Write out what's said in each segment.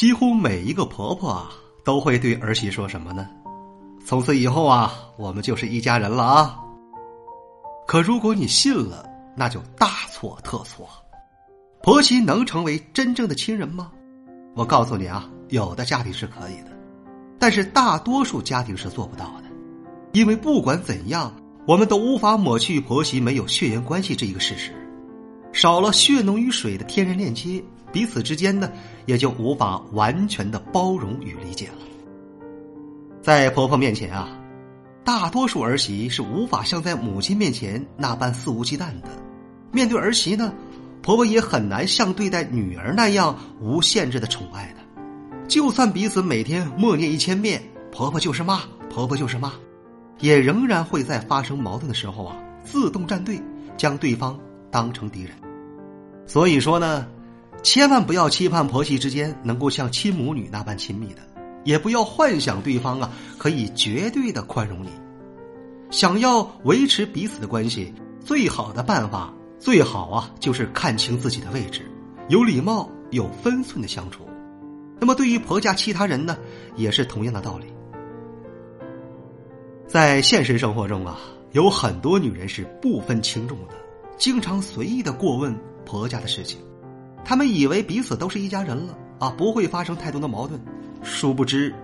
几乎每一个婆婆啊，都会对儿媳说什么呢？从此以后啊，我们就是一家人了啊。可如果你信了，那就大错特错。婆媳能成为真正的亲人吗？我告诉你啊，有的家庭是可以的，但是大多数家庭是做不到的。因为不管怎样，我们都无法抹去婆媳没有血缘关系这一个事实，少了血浓于水的天然链接。彼此之间呢，也就无法完全的包容与理解了。在婆婆面前啊，大多数儿媳是无法像在母亲面前那般肆无忌惮的；面对儿媳呢，婆婆也很难像对待女儿那样无限制的宠爱的。就算彼此每天默念一千遍“婆婆就是妈，婆婆就是妈”，也仍然会在发生矛盾的时候啊，自动站队，将对方当成敌人。所以说呢。千万不要期盼婆媳之间能够像亲母女那般亲密的，也不要幻想对方啊可以绝对的宽容你。想要维持彼此的关系，最好的办法，最好啊就是看清自己的位置，有礼貌、有分寸的相处。那么对于婆家其他人呢，也是同样的道理。在现实生活中啊，有很多女人是不分轻重的，经常随意的过问婆家的事情。他们以为彼此都是一家人了啊，不会发生太多的矛盾。殊不知，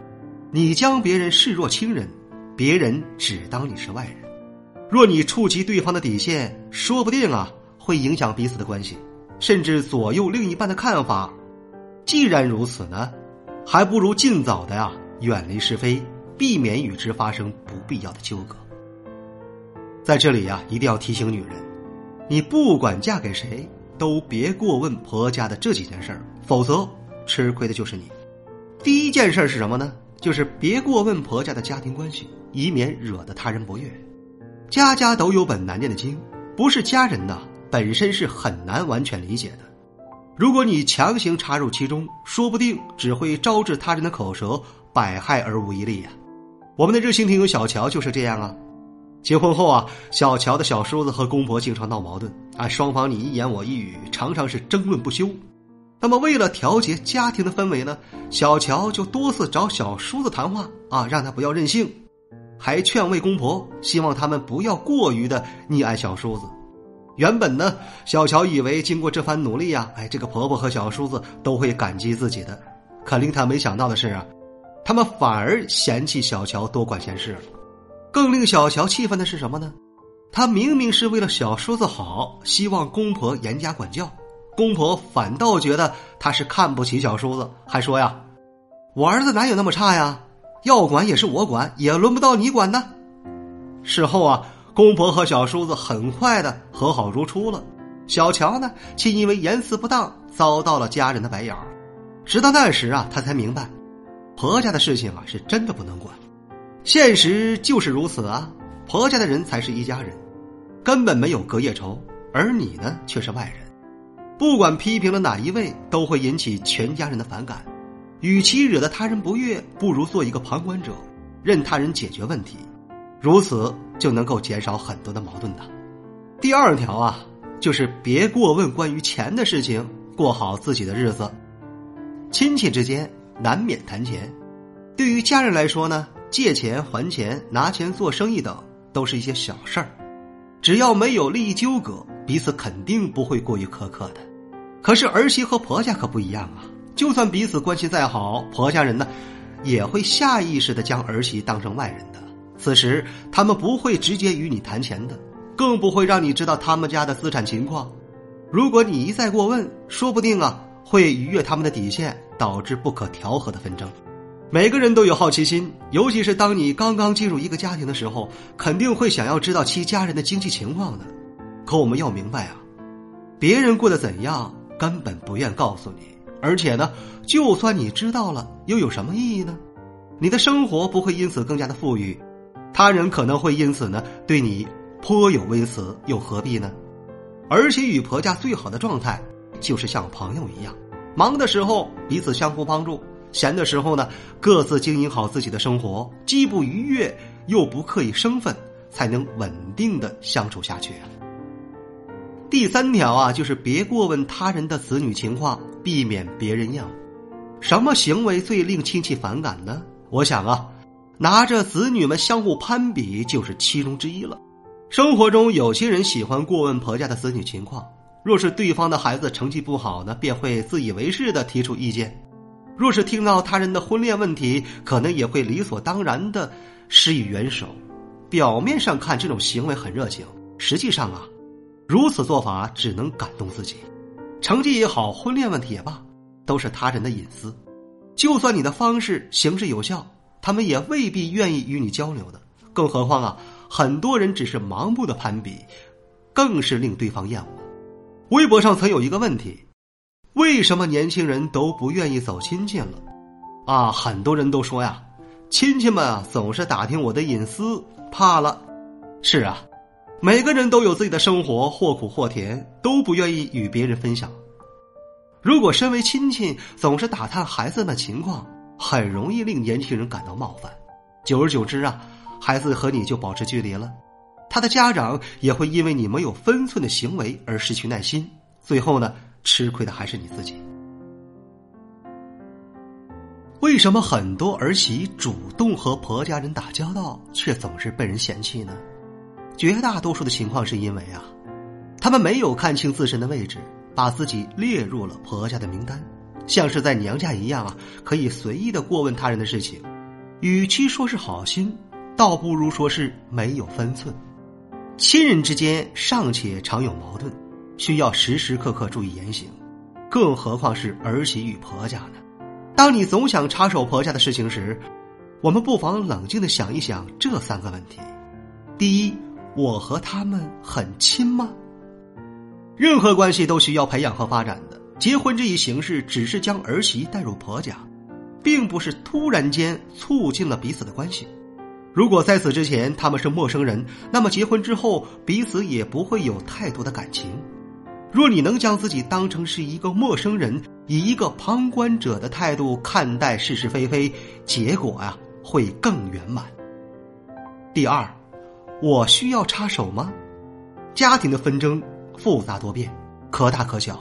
你将别人视若亲人，别人只当你是外人。若你触及对方的底线，说不定啊会影响彼此的关系，甚至左右另一半的看法。既然如此呢，还不如尽早的呀远离是非，避免与之发生不必要的纠葛。在这里呀，一定要提醒女人，你不管嫁给谁。都别过问婆家的这几件事儿，否则吃亏的就是你。第一件事是什么呢？就是别过问婆家的家庭关系，以免惹得他人不悦。家家都有本难念的经，不是家人呐，本身是很难完全理解的。如果你强行插入其中，说不定只会招致他人的口舌，百害而无一利呀。我们的热心听友小乔就是这样啊。结婚后啊，小乔的小叔子和公婆经常闹矛盾啊，双方你一言我一语，常常是争论不休。那么为了调节家庭的氛围呢，小乔就多次找小叔子谈话啊，让他不要任性，还劝慰公婆，希望他们不要过于的溺爱小叔子。原本呢，小乔以为经过这番努力呀，哎，这个婆婆和小叔子都会感激自己的。可令他没想到的是啊，他们反而嫌弃小乔多管闲事了。更令小乔气愤的是什么呢？他明明是为了小叔子好，希望公婆严加管教，公婆反倒觉得他是看不起小叔子，还说呀：“我儿子哪有那么差呀？要管也是我管，也轮不到你管呢。”事后啊，公婆和小叔子很快的和好如初了。小乔呢，却因为言辞不当遭到了家人的白眼儿。直到那时啊，他才明白，婆家的事情啊，是真的不能管。现实就是如此啊！婆家的人才是一家人，根本没有隔夜仇，而你呢却是外人。不管批评了哪一位，都会引起全家人的反感。与其惹得他人不悦，不如做一个旁观者，任他人解决问题，如此就能够减少很多的矛盾的。第二条啊，就是别过问关于钱的事情，过好自己的日子。亲戚之间难免谈钱，对于家人来说呢？借钱还钱、拿钱做生意等，都是一些小事儿，只要没有利益纠葛，彼此肯定不会过于苛刻的。可是儿媳和婆家可不一样啊，就算彼此关系再好，婆家人呢，也会下意识的将儿媳当成外人的。此时他们不会直接与你谈钱的，更不会让你知道他们家的资产情况。如果你一再过问，说不定啊，会逾越他们的底线，导致不可调和的纷争。每个人都有好奇心，尤其是当你刚刚进入一个家庭的时候，肯定会想要知道其家人的经济情况的。可我们要明白啊，别人过得怎样，根本不愿告诉你，而且呢，就算你知道了，又有什么意义呢？你的生活不会因此更加的富裕，他人可能会因此呢对你颇有微词，又何必呢？而且与婆家最好的状态，就是像朋友一样，忙的时候彼此相互帮助，闲的时候呢各自经营好自己的生活，既不逾越又不刻意生分，才能稳定的相处下去。第三条啊，就是别过问他人的子女情况，避免别人要。什么行为最令亲戚反感呢？我想啊，拿着子女们相互攀比就是其中之一了。生活中有些人喜欢过问婆家的子女情况，若是对方的孩子成绩不好呢，便会自以为是的提出意见；若是听到他人的婚恋问题，可能也会理所当然的施以援手。表面上看这种行为很热情，实际上啊，如此做法只能感动自己。成绩也好，婚恋问题也罢，都是他人的隐私。就算你的方式行之有效，他们也未必愿意与你交流的。更何况啊，很多人只是盲目的攀比，更是令对方厌恶。微博上曾有一个问题：为什么年轻人都不愿意走亲戚了？啊，很多人都说呀，亲戚们啊总是打听我的隐私，怕了。是啊，每个人都有自己的生活，或苦或甜，都不愿意与别人分享。如果身为亲戚总是打探孩子的情况，很容易令年轻人感到冒犯。久而久之啊，孩子和你就保持距离了，他的家长也会因为你没有分寸的行为而失去耐心。最后呢，吃亏的还是你自己。为什么很多儿媳主动和婆家人打交道，却总是被人嫌弃呢？绝大多数的情况是因为啊，他们没有看清自身的位置。把自己列入了婆家的名单，像是在娘家一样啊，可以随意的过问他人的事情。与其说是好心，倒不如说是没有分寸。亲人之间尚且常有矛盾，需要时时刻刻注意言行，更何况是儿媳与婆家呢？当你总想插手婆家的事情时，我们不妨冷静的想一想这三个问题：第一，我和他们很亲吗？任何关系都需要培养和发展的。结婚这一形式只是将儿媳带入婆家，并不是突然间促进了彼此的关系。如果在此之前他们是陌生人，那么结婚之后彼此也不会有太多的感情。若你能将自己当成是一个陌生人，以一个旁观者的态度看待是是非非，结果啊会更圆满。第二，我需要插手吗？家庭的纷争。复杂多变，可大可小。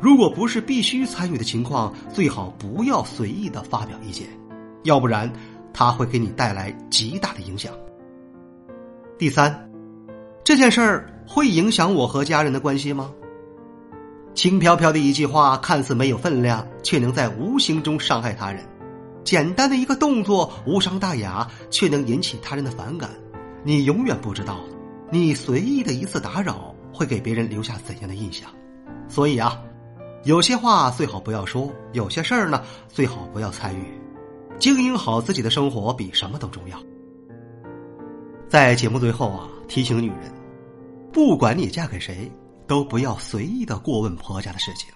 如果不是必须参与的情况，最好不要随意的发表意见，要不然他会给你带来极大的影响。第三，这件事儿会影响我和家人的关系吗？轻飘飘的一句话，看似没有分量，却能在无形中伤害他人；简单的一个动作，无伤大雅，却能引起他人的反感。你永远不知道，你随意的一次打扰。会给别人留下怎样的印象？所以啊，有些话最好不要说，有些事儿呢最好不要参与。经营好自己的生活比什么都重要。在节目最后啊，提醒女人，不管你嫁给谁，都不要随意的过问婆家的事情。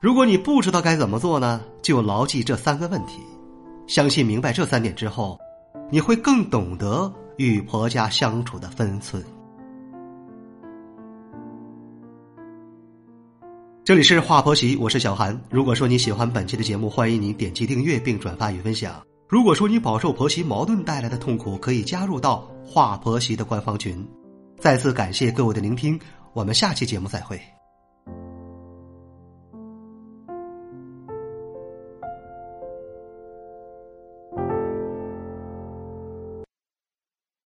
如果你不知道该怎么做呢，就牢记这三个问题。相信明白这三点之后，你会更懂得与婆家相处的分寸。这里是华婆媳，我是小韩。如果说你喜欢本期的节目，欢迎您点击订阅并转发与分享。如果说你饱受婆媳矛盾带来的痛苦，可以加入到华婆媳的官方群。再次感谢各位的聆听，我们下期节目再会。